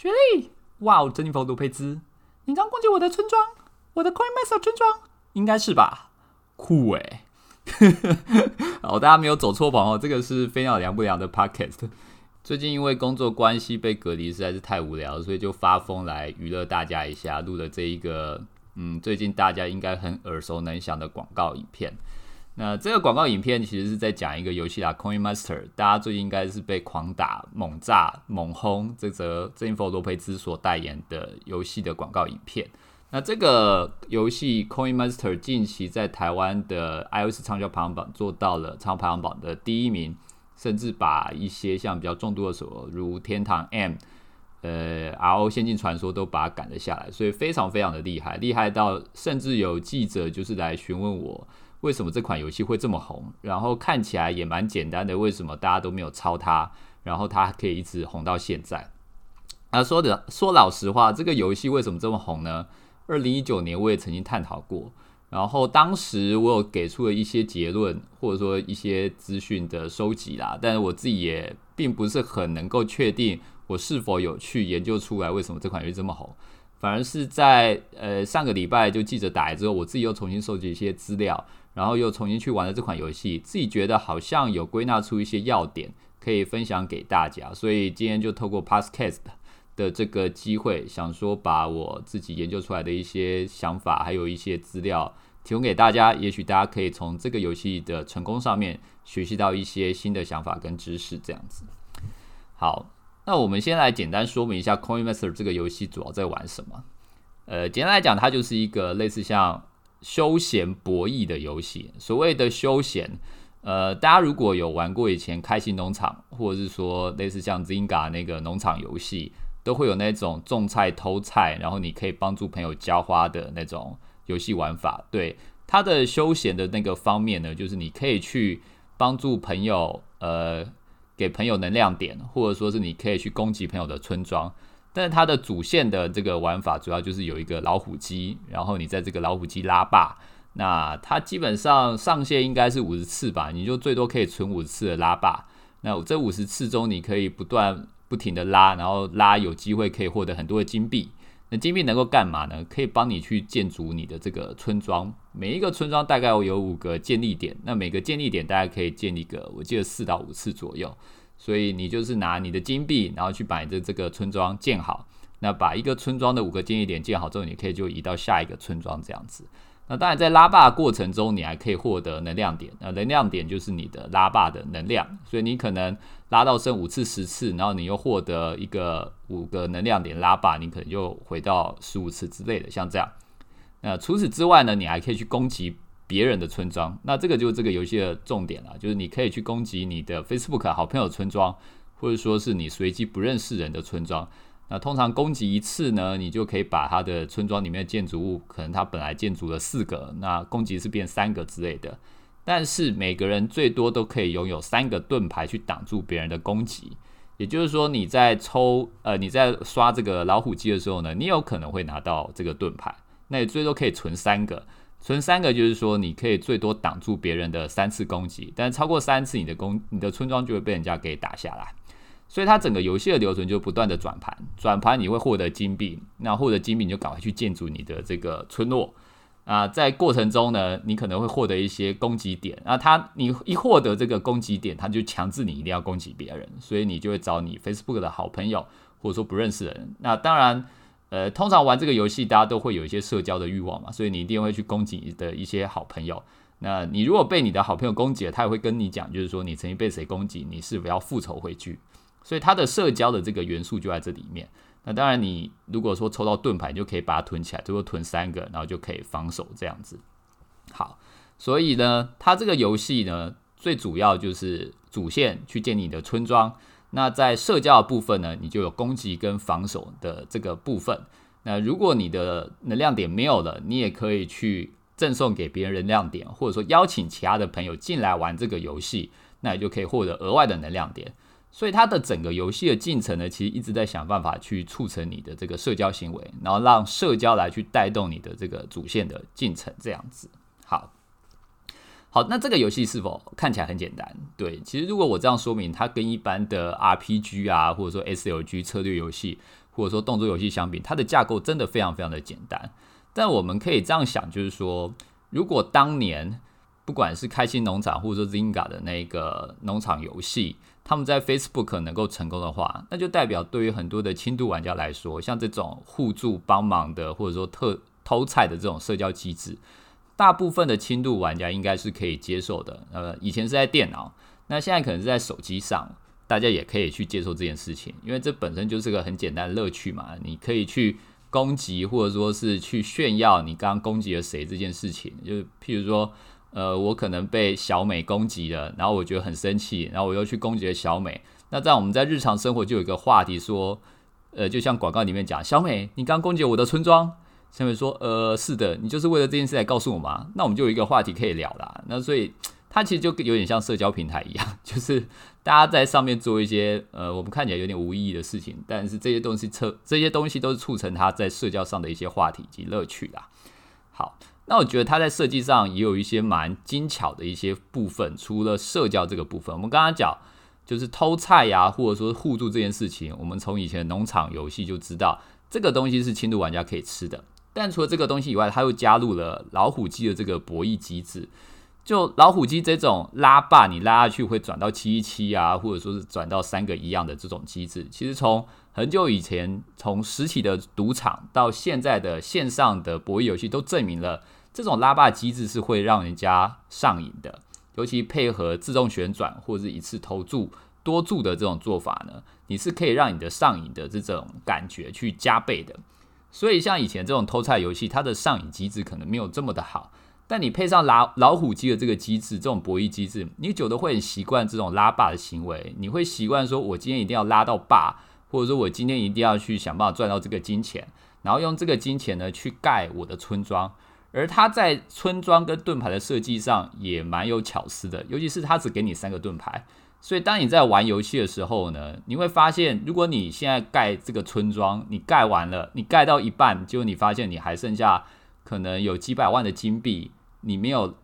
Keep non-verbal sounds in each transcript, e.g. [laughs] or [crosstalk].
雪莉，哇哦，珍妮佛·罗佩兹，你刚攻击我的村庄，我的 Coin Master 村庄，应该是吧？酷诶。[laughs] 好，大家没有走错房哦，这个是飞鸟凉不凉的 Podcast。最近因为工作关系被隔离，实在是太无聊，所以就发疯来娱乐大家一下，录了这一个嗯，最近大家应该很耳熟能详的广告影片。那这个广告影片其实是在讲一个游戏啦，Coin Master。大家最近应该是被狂打、猛炸、猛轰这则珍妮佛·罗培兹所代言的游戏的广告影片。那这个游戏 Coin Master 近期在台湾的 iOS 畅销排行榜做到了畅销排行榜的第一名。甚至把一些像比较重度的手如天堂 M、呃 RO 仙境传说都把它赶了下来，所以非常非常的厉害，厉害到甚至有记者就是来询问我为什么这款游戏会这么红，然后看起来也蛮简单的，为什么大家都没有抄它，然后它可以一直红到现在。啊，说的说老实话，这个游戏为什么这么红呢？二零一九年我也曾经探讨过。然后当时我有给出了一些结论，或者说一些资讯的收集啦，但是我自己也并不是很能够确定我是否有去研究出来为什么这款游戏这么红。反而是在呃上个礼拜就记者打来之后，我自己又重新收集一些资料，然后又重新去玩了这款游戏，自己觉得好像有归纳出一些要点可以分享给大家，所以今天就透过 Passcast 的这个机会，想说把我自己研究出来的一些想法，还有一些资料提供给大家。也许大家可以从这个游戏的成功上面学习到一些新的想法跟知识。这样子，好，那我们先来简单说明一下《Coin Master》这个游戏主要在玩什么。呃，简单来讲，它就是一个类似像休闲博弈的游戏。所谓的休闲，呃，大家如果有玩过以前开心农场，或者是说类似像 Zynga 那个农场游戏。都会有那种种菜偷菜，然后你可以帮助朋友浇花的那种游戏玩法。对它的休闲的那个方面呢，就是你可以去帮助朋友，呃，给朋友能量点，或者说是你可以去攻击朋友的村庄。但是它的主线的这个玩法主要就是有一个老虎机，然后你在这个老虎机拉霸，那它基本上上限应该是五十次吧，你就最多可以存五十次的拉霸。那这五十次中，你可以不断。不停的拉，然后拉有机会可以获得很多的金币。那金币能够干嘛呢？可以帮你去建筑你的这个村庄。每一个村庄大概有五个建立点，那每个建立点大家可以建立个，我记得四到五次左右。所以你就是拿你的金币，然后去把你的这个村庄建好。那把一个村庄的五个建立点建好之后，你可以就移到下一个村庄这样子。那当然，在拉霸过程中，你还可以获得能量点。那能量点就是你的拉霸的能量，所以你可能拉到剩五次、十次，然后你又获得一个五个能量点拉霸，你可能就回到十五次之类的，像这样。那除此之外呢，你还可以去攻击别人的村庄。那这个就是这个游戏的重点了，就是你可以去攻击你的 Facebook 好朋友村庄，或者说是你随机不认识人的村庄。那通常攻击一次呢，你就可以把他的村庄里面的建筑物，可能他本来建筑了四个，那攻击是变三个之类的。但是每个人最多都可以拥有三个盾牌去挡住别人的攻击。也就是说，你在抽呃你在刷这个老虎机的时候呢，你有可能会拿到这个盾牌。那你最多可以存三个，存三个就是说你可以最多挡住别人的三次攻击，但超过三次，你的攻你的村庄就会被人家给打下来。所以它整个游戏的流程就不断的转盘，转盘你会获得金币，那获得金币你就赶快去建筑你的这个村落啊，在过程中呢，你可能会获得一些攻击点，那它你一获得这个攻击点，它就强制你一定要攻击别人，所以你就会找你 Facebook 的好朋友或者说不认识的人。那当然，呃，通常玩这个游戏大家都会有一些社交的欲望嘛，所以你一定会去攻击你的一些好朋友。那你如果被你的好朋友攻击了，他也会跟你讲，就是说你曾经被谁攻击，你是否要复仇回去。所以它的社交的这个元素就在这里面。那当然，你如果说抽到盾牌，就可以把它囤起来，最多囤三个，然后就可以防守这样子。好，所以呢，它这个游戏呢，最主要就是主线去建立你的村庄。那在社交的部分呢，你就有攻击跟防守的这个部分。那如果你的能量点没有了，你也可以去赠送给别人能量点，或者说邀请其他的朋友进来玩这个游戏，那你就可以获得额外的能量点。所以它的整个游戏的进程呢，其实一直在想办法去促成你的这个社交行为，然后让社交来去带动你的这个主线的进程，这样子。好，好，那这个游戏是否看起来很简单？对，其实如果我这样说明，它跟一般的 RPG 啊，或者说 SLG 策略游戏或者说动作游戏相比，它的架构真的非常非常的简单。但我们可以这样想，就是说，如果当年不管是开心农场或者说 Zynga 的那个农场游戏，他们在 Facebook 能够成功的话，那就代表对于很多的轻度玩家来说，像这种互助帮忙的，或者说特偷菜的这种社交机制，大部分的轻度玩家应该是可以接受的。呃，以前是在电脑，那现在可能是在手机上，大家也可以去接受这件事情，因为这本身就是个很简单的乐趣嘛。你可以去攻击，或者说是去炫耀你刚刚攻击了谁这件事情，就譬如说。呃，我可能被小美攻击了，然后我觉得很生气，然后我又去攻击了小美。那这样我们在日常生活就有一个话题说，呃，就像广告里面讲，小美，你刚攻击我的村庄。小美说，呃，是的，你就是为了这件事来告诉我吗？那我们就有一个话题可以聊啦。那所以它其实就有点像社交平台一样，就是大家在上面做一些呃，我们看起来有点无意义的事情，但是这些东西策这些东西都是促成他在社交上的一些话题及乐趣啦。好。那我觉得它在设计上也有一些蛮精巧的一些部分，除了社交这个部分，我们刚刚讲就是偷菜呀，或者说互助这件事情，我们从以前农场游戏就知道这个东西是轻度玩家可以吃的。但除了这个东西以外，它又加入了老虎机的这个博弈机制。就老虎机这种拉霸，你拉下去会转到七一七啊，或者说是转到三个一样的这种机制，其实从很久以前，从实体的赌场到现在的线上的博弈游戏，都证明了。这种拉霸机制是会让人家上瘾的，尤其配合自动旋转或者是一次投注多注的这种做法呢，你是可以让你的上瘾的这种感觉去加倍的。所以像以前这种偷菜游戏，它的上瘾机制可能没有这么的好，但你配上老老虎机的这个机制，这种博弈机制，你久的会很习惯这种拉霸的行为，你会习惯说，我今天一定要拉到霸，或者说我今天一定要去想办法赚到这个金钱，然后用这个金钱呢去盖我的村庄。而他在村庄跟盾牌的设计上也蛮有巧思的，尤其是他只给你三个盾牌，所以当你在玩游戏的时候呢，你会发现，如果你现在盖这个村庄，你盖完了，你盖到一半，结果你发现你还剩下可能有几百万的金币，你没有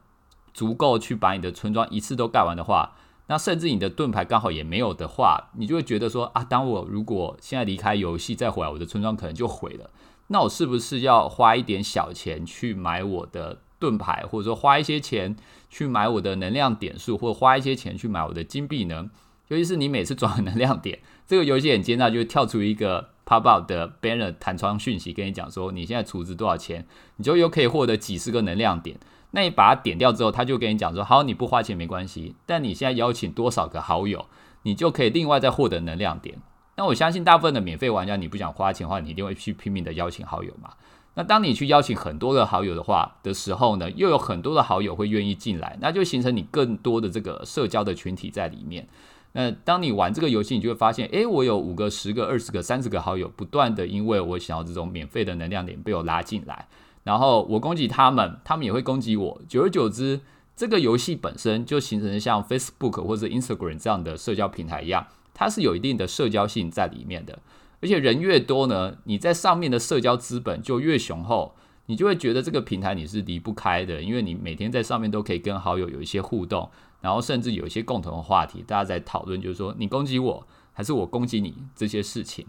足够去把你的村庄一次都盖完的话，那甚至你的盾牌刚好也没有的话，你就会觉得说啊，当我如果现在离开游戏再回来，我的村庄可能就毁了。那我是不是要花一点小钱去买我的盾牌，或者说花一些钱去买我的能量点数，或者花一些钱去买我的金币呢？尤其是你每次转能量点，这个游戏很奸诈，就会跳出一个 pop out 的 banner 弹窗讯息，跟你讲说你现在储值多少钱，你就又可以获得几十个能量点。那你把它点掉之后，他就跟你讲说，好，你不花钱没关系，但你现在邀请多少个好友，你就可以另外再获得能量点。那我相信大部分的免费玩家，你不想花钱的话，你一定会去拼命的邀请好友嘛。那当你去邀请很多的好友的话的时候呢，又有很多的好友会愿意进来，那就形成你更多的这个社交的群体在里面。那当你玩这个游戏，你就会发现，诶，我有五个、十个、二十个、三十个好友，不断的因为我想要这种免费的能量点被我拉进来，然后我攻击他们，他们也会攻击我。久而久之，这个游戏本身就形成像 Facebook 或者 Instagram 这样的社交平台一样。它是有一定的社交性在里面的，而且人越多呢，你在上面的社交资本就越雄厚，你就会觉得这个平台你是离不开的，因为你每天在上面都可以跟好友有一些互动，然后甚至有一些共同的话题，大家在讨论，就是说你攻击我还是我攻击你这些事情。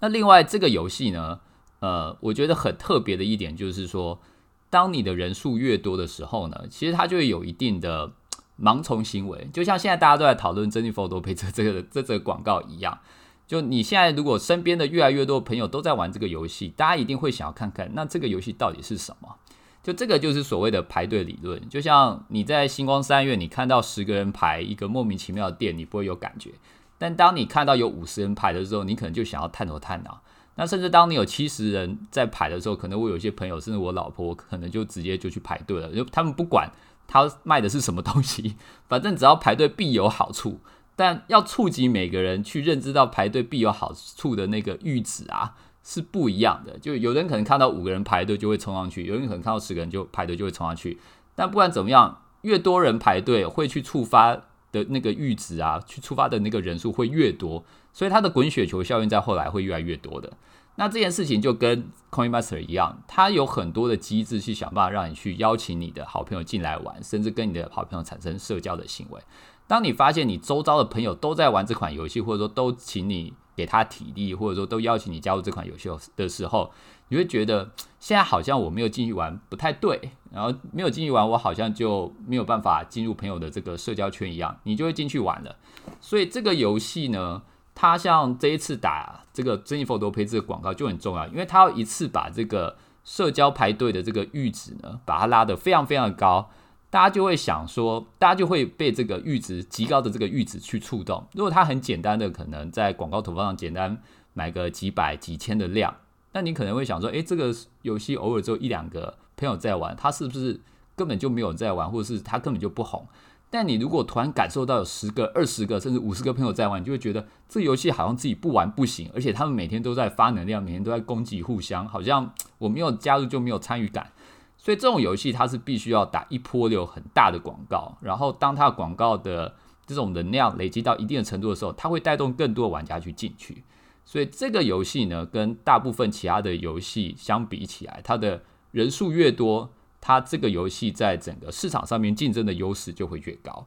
那另外这个游戏呢，呃，我觉得很特别的一点就是说，当你的人数越多的时候呢，其实它就会有一定的。盲从行为，就像现在大家都在讨论珍妮佛多佩这这个 [laughs] 这这个广告一样。就你现在如果身边的越来越多朋友都在玩这个游戏，大家一定会想要看看，那这个游戏到底是什么？就这个就是所谓的排队理论。就像你在星光三月，你看到十个人排一个莫名其妙的店，你不会有感觉。但当你看到有五十人排的时候，你可能就想要探头探脑。那甚至当你有七十人在排的时候，可能我有些朋友，甚至我老婆，可能就直接就去排队了，就他们不管。他卖的是什么东西？[laughs] 反正只要排队必有好处，但要触及每个人去认知到排队必有好处的那个阈值啊，是不一样的。就有人可能看到五个人排队就会冲上去，有人可能看到十个人就排队就会冲上去。但不管怎么样，越多人排队会去触发的那个阈值啊，去触发的那个人数会越多，所以它的滚雪球效应在后来会越来越多的。那这件事情就跟 Coinmaster 一样，它有很多的机制去想办法让你去邀请你的好朋友进来玩，甚至跟你的好朋友产生社交的行为。当你发现你周遭的朋友都在玩这款游戏，或者说都请你给他体力，或者说都邀请你加入这款游戏的时候，你会觉得现在好像我没有进去玩不太对，然后没有进去玩，我好像就没有办法进入朋友的这个社交圈一样，你就会进去玩了。所以这个游戏呢，他像这一次打这个珍妮佛多佩这个广告就很重要，因为他要一次把这个社交排队的这个阈值呢，把它拉得非常非常高。大家就会想说，大家就会被这个阈值极高的这个阈值去触动。如果他很简单的，可能在广告投放上简单买个几百几千的量，那你可能会想说，诶，这个游戏偶尔只有一两个朋友在玩，他是不是根本就没有在玩，或者是他根本就不红？但你如果突然感受到有十个、二十个甚至五十个朋友在玩，你就会觉得这游戏好像自己不玩不行，而且他们每天都在发能量，每天都在攻击互相，好像我没有加入就没有参与感。所以这种游戏它是必须要打一波流很大的广告，然后当它的广告的这种能量累积到一定的程度的时候，它会带动更多的玩家去进去。所以这个游戏呢，跟大部分其他的游戏相比起来，它的人数越多，它这个游戏在整个市场上面竞争的优势就会越高。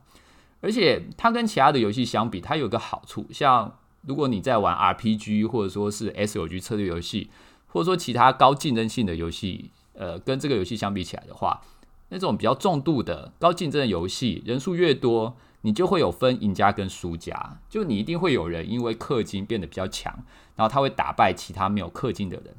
而且它跟其他的游戏相比，它有个好处，像如果你在玩 RPG 或者说是 SOG 策略游戏，或者说其他高竞争性的游戏。呃，跟这个游戏相比起来的话，那种比较重度的高竞争的游戏，人数越多，你就会有分赢家跟输家。就你一定会有人因为氪金变得比较强，然后他会打败其他没有氪金的人。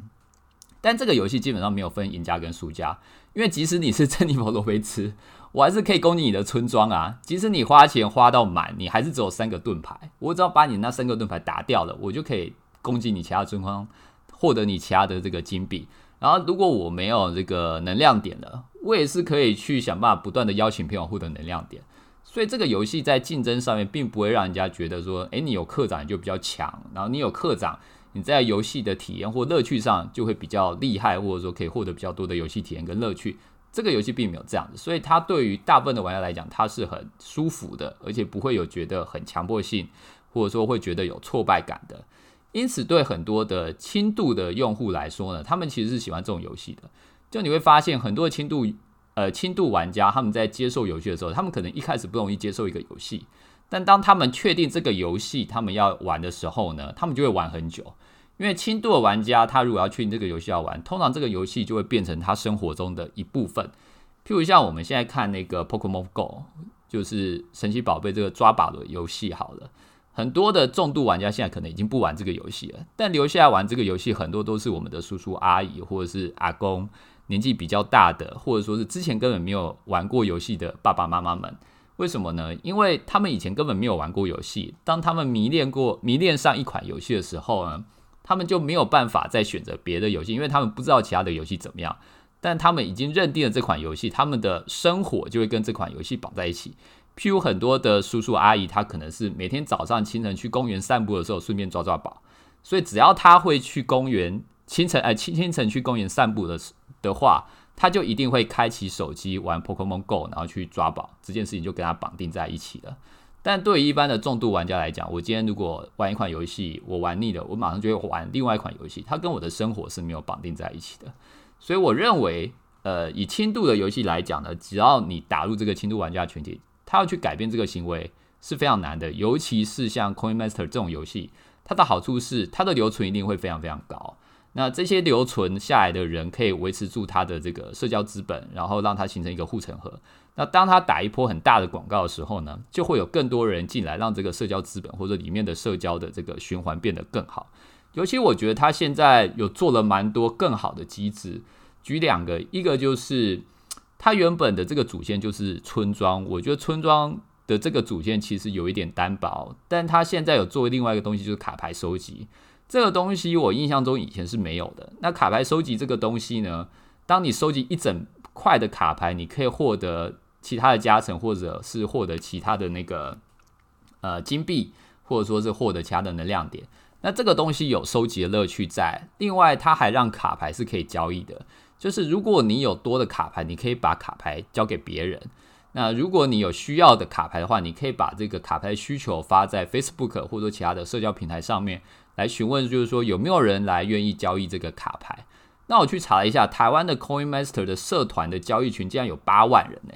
但这个游戏基本上没有分赢家跟输家，因为即使你是珍妮佛罗维茨，我还是可以攻击你的村庄啊。即使你花钱花到满，你还是只有三个盾牌，我只要把你那三个盾牌打掉了，我就可以攻击你其他村庄，获得你其他的这个金币。然后，如果我没有这个能量点了，我也是可以去想办法不断的邀请朋友获得能量点。所以这个游戏在竞争上面，并不会让人家觉得说，诶，你有课长你就比较强，然后你有课长，你在游戏的体验或乐趣上就会比较厉害，或者说可以获得比较多的游戏体验跟乐趣。这个游戏并没有这样子，所以它对于大部分的玩家来讲，它是很舒服的，而且不会有觉得很强迫性，或者说会觉得有挫败感的。因此，对很多的轻度的用户来说呢，他们其实是喜欢这种游戏的。就你会发现，很多轻度呃轻度玩家，他们在接受游戏的时候，他们可能一开始不容易接受一个游戏，但当他们确定这个游戏他们要玩的时候呢，他们就会玩很久。因为轻度的玩家，他如果要确定这个游戏要玩，通常这个游戏就会变成他生活中的一部分。譬如像我们现在看那个 Pokemon Go，就是神奇宝贝这个抓把的游戏，好了。很多的重度玩家现在可能已经不玩这个游戏了，但留下来玩这个游戏很多都是我们的叔叔阿姨或者是阿公，年纪比较大的，或者说是之前根本没有玩过游戏的爸爸妈妈们。为什么呢？因为他们以前根本没有玩过游戏，当他们迷恋过迷恋上一款游戏的时候呢，他们就没有办法再选择别的游戏，因为他们不知道其他的游戏怎么样。但他们已经认定了这款游戏，他们的生活就会跟这款游戏绑在一起。譬如很多的叔叔阿姨，他可能是每天早上清晨去公园散步的时候，顺便抓抓宝。所以只要他会去公园清晨哎清清晨去公园散步的的话，他就一定会开启手机玩 Pokemon Go，然后去抓宝。这件事情就跟他绑定在一起了。但对于一般的重度玩家来讲，我今天如果玩一款游戏，我玩腻了，我马上就会玩另外一款游戏，它跟我的生活是没有绑定在一起的。所以我认为，呃，以轻度的游戏来讲呢，只要你打入这个轻度玩家群体。他要去改变这个行为是非常难的，尤其是像 Coin Master 这种游戏，它的好处是它的留存一定会非常非常高。那这些留存下来的人可以维持住他的这个社交资本，然后让他形成一个护城河。那当他打一波很大的广告的时候呢，就会有更多人进来，让这个社交资本或者里面的社交的这个循环变得更好。尤其我觉得他现在有做了蛮多更好的机制，举两个，一个就是。他原本的这个主线就是村庄，我觉得村庄的这个主线其实有一点单薄，但他现在有做另外一个东西，就是卡牌收集。这个东西我印象中以前是没有的。那卡牌收集这个东西呢，当你收集一整块的卡牌，你可以获得其他的加成，或者是获得其他的那个呃金币，或者说是获得其他的能量点。那这个东西有收集的乐趣在。另外，它还让卡牌是可以交易的。就是如果你有多的卡牌，你可以把卡牌交给别人。那如果你有需要的卡牌的话，你可以把这个卡牌需求发在 Facebook 或者其他的社交平台上面来询问，就是说有没有人来愿意交易这个卡牌。那我去查了一下，台湾的 Coin Master 的社团的交易群竟然有八万人呢，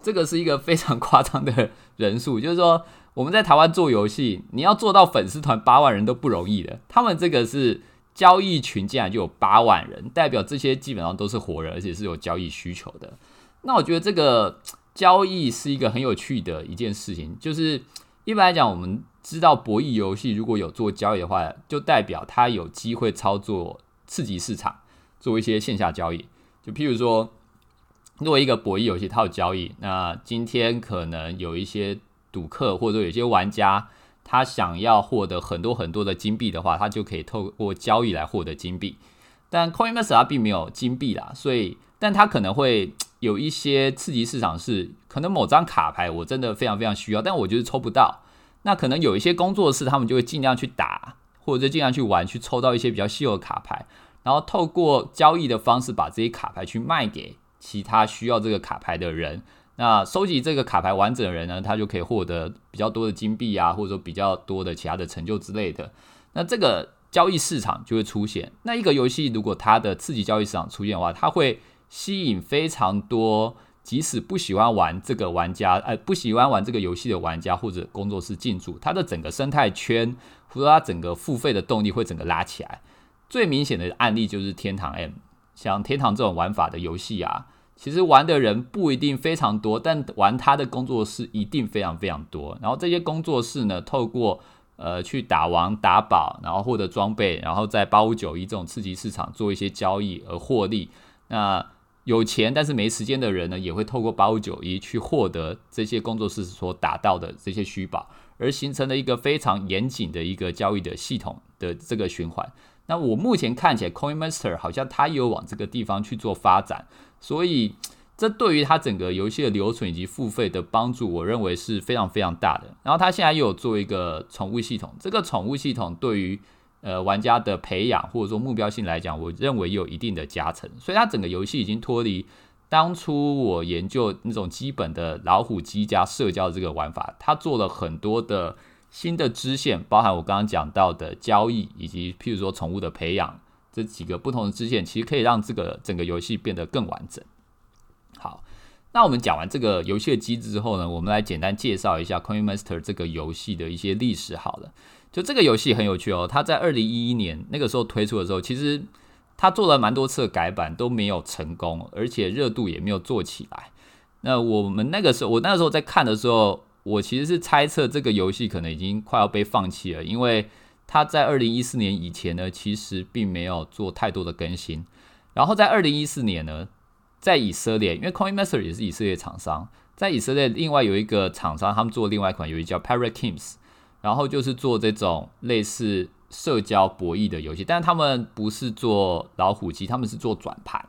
这个是一个非常夸张的人数。就是说我们在台湾做游戏，你要做到粉丝团八万人都不容易的。他们这个是交易群，竟然就有八万人，代表这些基本上都是活人，而且是有交易需求的。那我觉得这个交易是一个很有趣的一件事情。就是一般来讲，我们知道博弈游戏如果有做交易的话，就代表它有机会操作刺激市场，做一些线下交易。就譬如说，如果一个博弈游戏，它有交易，那今天可能有一些。赌客或者有些玩家，他想要获得很多很多的金币的话，他就可以透过交易来获得金币。但 Coinbase 它并没有金币啦，所以，但它可能会有一些刺激市场，是可能某张卡牌我真的非常非常需要，但我就是抽不到。那可能有一些工作室，他们就会尽量去打，或者尽量去玩，去抽到一些比较稀有的卡牌，然后透过交易的方式把这些卡牌去卖给其他需要这个卡牌的人。那收集这个卡牌完整的人呢，他就可以获得比较多的金币啊，或者说比较多的其他的成就之类的。那这个交易市场就会出现。那一个游戏如果它的刺激交易市场出现的话，它会吸引非常多即使不喜欢玩这个玩家，呃，不喜欢玩这个游戏的玩家或者工作室进驻，它的整个生态圈或者它整个付费的动力会整个拉起来。最明显的案例就是天堂 M，像天堂这种玩法的游戏啊。其实玩的人不一定非常多，但玩它的工作室一定非常非常多。然后这些工作室呢，透过呃去打王打宝，然后获得装备，然后在八五九一这种刺激市场做一些交易而获利。那有钱但是没时间的人呢，也会透过八五九一去获得这些工作室所打到的这些虚宝，而形成了一个非常严谨的一个交易的系统的这个循环。那我目前看起来，Coin Master 好像它也有往这个地方去做发展。所以，这对于它整个游戏的留存以及付费的帮助，我认为是非常非常大的。然后，它现在又有做一个宠物系统，这个宠物系统对于呃玩家的培养或者说目标性来讲，我认为有一定的加成。所以，它整个游戏已经脱离当初我研究那种基本的老虎机加社交这个玩法，它做了很多的新的支线，包含我刚刚讲到的交易以及譬如说宠物的培养。这几个不同的支线，其实可以让这个整个游戏变得更完整。好，那我们讲完这个游戏的机制之后呢，我们来简单介绍一下 Coin Master 这个游戏的一些历史。好了，就这个游戏很有趣哦。它在二零一一年那个时候推出的时候，其实它做了蛮多次的改版都没有成功，而且热度也没有做起来。那我们那个时候，我那个时候在看的时候，我其实是猜测这个游戏可能已经快要被放弃了，因为。它在二零一四年以前呢，其实并没有做太多的更新。然后在二零一四年呢，在以色列，因为 Coin Master 也是以色列厂商，在以色列另外有一个厂商，他们做另外一款游戏叫 Parrot Kings，然后就是做这种类似社交博弈的游戏，但是他们不是做老虎机，他们是做转盘。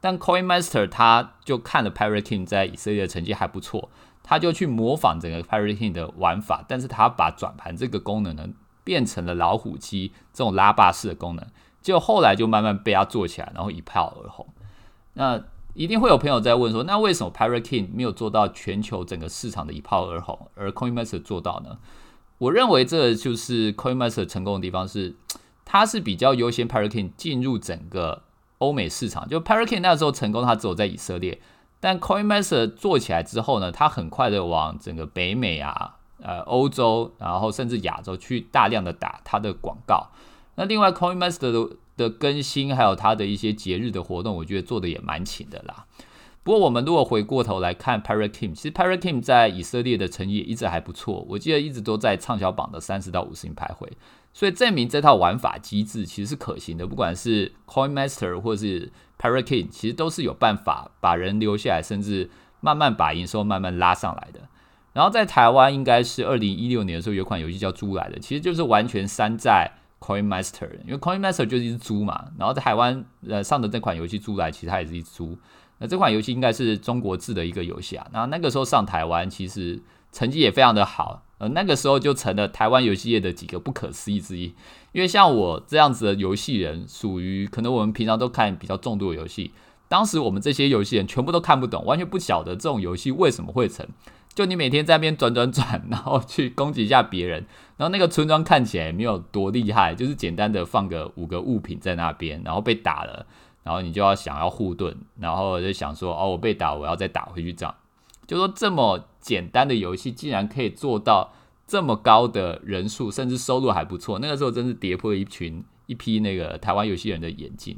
但 Coin Master 他就看了 Parrot King 在以色列的成绩还不错，他就去模仿整个 Parrot King 的玩法，但是他把转盘这个功能呢。变成了老虎机这种拉霸式的功能，就后来就慢慢被他做起来，然后一炮而红。那一定会有朋友在问说，那为什么 Pirate King 没有做到全球整个市场的一炮而红，而 Coinmaster 做到呢？我认为这就是 Coinmaster 成功的地方是，[tsk] 它是比较优先 Pirate King 进入整个欧美市场。就 Pirate King 那时候成功，它只有在以色列，但 Coinmaster 做起来之后呢，它很快的往整个北美啊。呃，欧洲，然后甚至亚洲去大量的打它的广告。那另外，Coin Master 的的更新，还有它的一些节日的活动，我觉得做的也蛮勤的啦。不过，我们如果回过头来看 Parrot Team，其实 Parrot Team 在以色列的成绩一直还不错，我记得一直都在畅销榜的三十到五十名徘徊。所以证明这套玩法机制其实是可行的，不管是 Coin Master 或是 Parrot Team，其实都是有办法把人留下来，甚至慢慢把营收慢慢拉上来的。然后在台湾应该是二零一六年的时候，有款游戏叫《猪来的》，其实就是完全山寨 Coin Master，因为 Coin Master 就是一只猪嘛。然后在台湾呃上的这款游戏《猪来》，其实它也是一只猪。那这款游戏应该是中国制的一个游戏啊。然后那个时候上台湾，其实成绩也非常的好，呃那个时候就成了台湾游戏业的几个不可思议之一。因为像我这样子的游戏人，属于可能我们平常都看比较重度的游戏，当时我们这些游戏人全部都看不懂，完全不晓得这种游戏为什么会成。就你每天在那边转转转，[laughs] 然后去攻击一下别人，然后那个村庄看起来没有多厉害，就是简单的放个五个物品在那边，然后被打了，然后你就要想要护盾，然后就想说哦，我被打，我要再打回去，这样就说这么简单的游戏竟然可以做到这么高的人数，甚至收入还不错。那个时候真是跌破一群一批那个台湾游戏人的眼镜。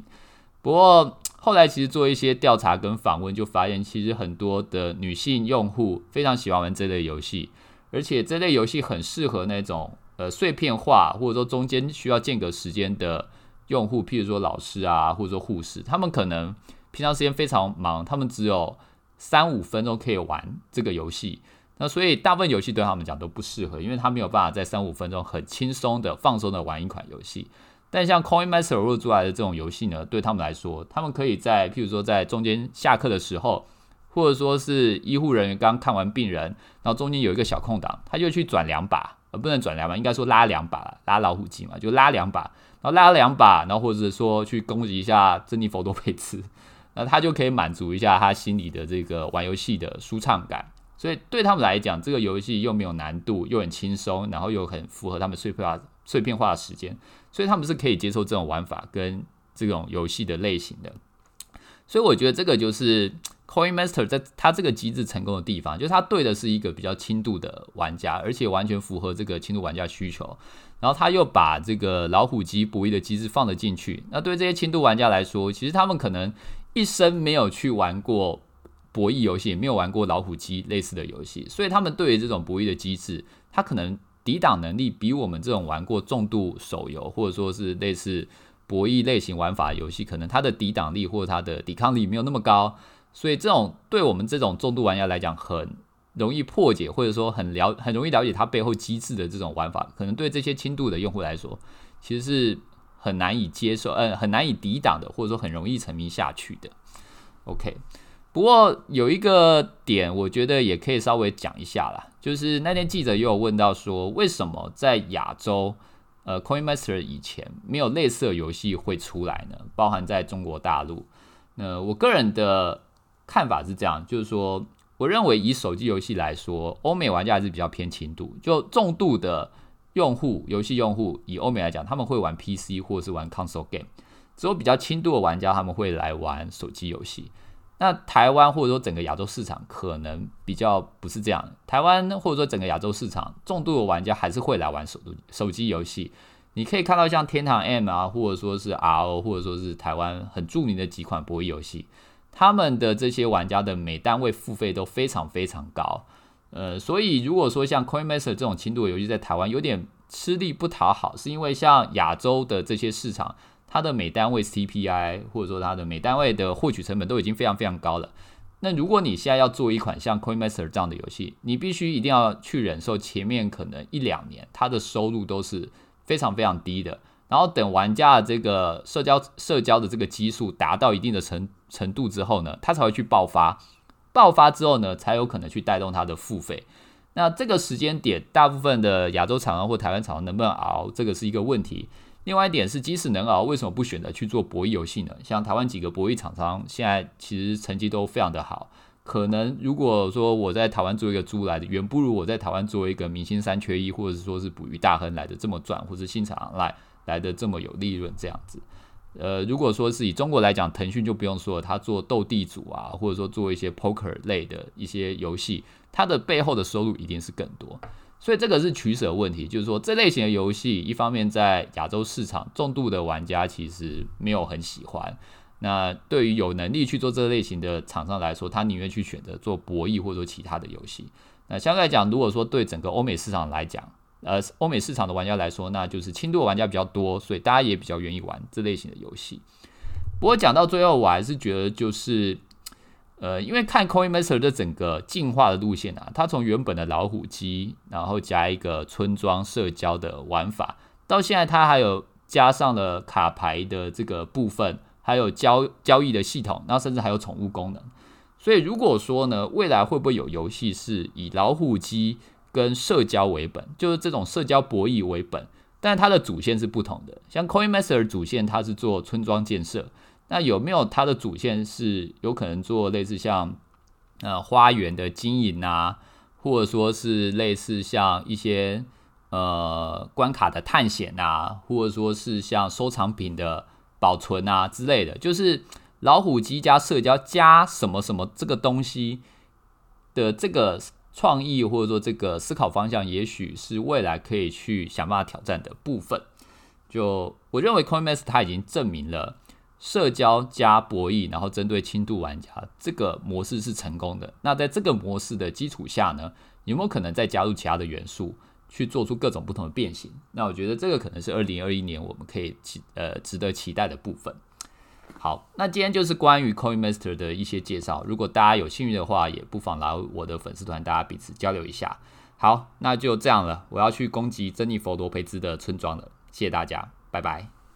不过后来其实做一些调查跟访问，就发现其实很多的女性用户非常喜欢玩这类游戏，而且这类游戏很适合那种呃碎片化或者说中间需要间隔时间的用户，譬如说老师啊，或者说护士，他们可能平常时间非常忙，他们只有三五分钟可以玩这个游戏，那所以大部分游戏对他们讲都不适合，因为他没有办法在三五分钟很轻松的放松的玩一款游戏。但像 Coin Master 入出来的这种游戏呢，对他们来说，他们可以在譬如说在中间下课的时候，或者说是医护人员刚看完病人，然后中间有一个小空档，他就去转两把，呃，不能转两把，应该说拉两把，拉老虎机嘛，就拉两把，然后拉两把，然后或者说去攻击一下珍妮佛多佩兹，[laughs] 那他就可以满足一下他心里的这个玩游戏的舒畅感。所以对他们来讲，这个游戏又没有难度，又很轻松，然后又很符合他们碎片化碎片化的时间。所以他们是可以接受这种玩法跟这种游戏的类型的，所以我觉得这个就是 Coin Master 在它这个机制成功的地方，就是它对的是一个比较轻度的玩家，而且完全符合这个轻度玩家需求。然后他又把这个老虎机博弈的机制放了进去。那对这些轻度玩家来说，其实他们可能一生没有去玩过博弈游戏，也没有玩过老虎机类似的游戏，所以他们对于这种博弈的机制，他可能。抵挡能力比我们这种玩过重度手游，或者说是类似博弈类型玩法游戏，可能它的抵挡力或者它的抵抗力没有那么高，所以这种对我们这种重度玩家来讲，很容易破解，或者说很了很容易了解它背后机制的这种玩法，可能对这些轻度的用户来说，其实是很难以接受，呃，很难以抵挡的，或者说很容易沉迷下去的。OK。不过有一个点，我觉得也可以稍微讲一下啦，就是那天记者也有问到说，为什么在亚洲，呃，Coin Master 以前没有类似的游戏会出来呢？包含在中国大陆，那我个人的看法是这样，就是说，我认为以手机游戏来说，欧美玩家还是比较偏轻度，就重度的用户，游戏用户以欧美来讲，他们会玩 PC 或者是玩 console game，只有比较轻度的玩家他们会来玩手机游戏。那台湾或者说整个亚洲市场可能比较不是这样。台湾或者说整个亚洲市场，重度的玩家还是会来玩手手机游戏。你可以看到像天堂 M 啊，或者说是 RO，或者说是台湾很著名的几款博弈游戏，他们的这些玩家的每单位付费都非常非常高。呃，所以如果说像 Coin Master 这种轻度游戏在台湾有点吃力不讨好，是因为像亚洲的这些市场。它的每单位 CPI 或者说它的每单位的获取成本都已经非常非常高了。那如果你现在要做一款像 Coin Master 这样的游戏，你必须一定要去忍受前面可能一两年它的收入都是非常非常低的。然后等玩家的这个社交社交的这个基数达到一定的程程度之后呢，他才会去爆发。爆发之后呢，才有可能去带动它的付费。那这个时间点，大部分的亚洲厂商或台湾厂商能不能熬，这个是一个问题。另外一点是，即使能熬，为什么不选择去做博弈游戏呢？像台湾几个博弈厂商，现在其实成绩都非常的好。可能如果说我在台湾做一个猪来的，远不如我在台湾做一个明星三缺一，或者是说是捕鱼大亨来的这么赚，或者新厂来来的这么有利润这样子。呃，如果说是以中国来讲，腾讯就不用说，他做斗地主啊，或者说做一些 poker 类的一些游戏，它的背后的收入一定是更多。所以这个是取舍问题，就是说这类型的游戏，一方面在亚洲市场重度的玩家其实没有很喜欢。那对于有能力去做这类型的厂商来说，他宁愿去选择做博弈或者说其他的游戏。那相对来讲，如果说对整个欧美市场来讲，呃，欧美市场的玩家来说，那就是轻度玩家比较多，所以大家也比较愿意玩这类型的游戏。不过讲到最后，我还是觉得就是。呃，因为看 Coin Master 的整个进化的路线啊，它从原本的老虎机，然后加一个村庄社交的玩法，到现在它还有加上了卡牌的这个部分，还有交交易的系统，那甚至还有宠物功能。所以如果说呢，未来会不会有游戏是以老虎机跟社交为本，就是这种社交博弈为本，但是它的主线是不同的。像 Coin Master 主线，它是做村庄建设。那有没有它的主线是有可能做类似像呃花园的经营啊，或者说是类似像一些呃关卡的探险啊，或者说是像收藏品的保存啊之类的，就是老虎机加社交加什么什么这个东西的这个创意或者说这个思考方向，也许是未来可以去想办法挑战的部分。就我认为，Coinbase 它已经证明了社交加博弈，然后针对轻度玩家这个模式是成功的。那在这个模式的基础下呢，有没有可能再加入其他的元素，去做出各种不同的变形？那我觉得这个可能是二零二一年我们可以期呃值得期待的部分。好，那今天就是关于 CoinMaster 的一些介绍。如果大家有兴趣的话，也不妨来我的粉丝团，大家彼此交流一下。好，那就这样了，我要去攻击珍妮佛罗培兹的村庄了。谢谢大家，拜拜。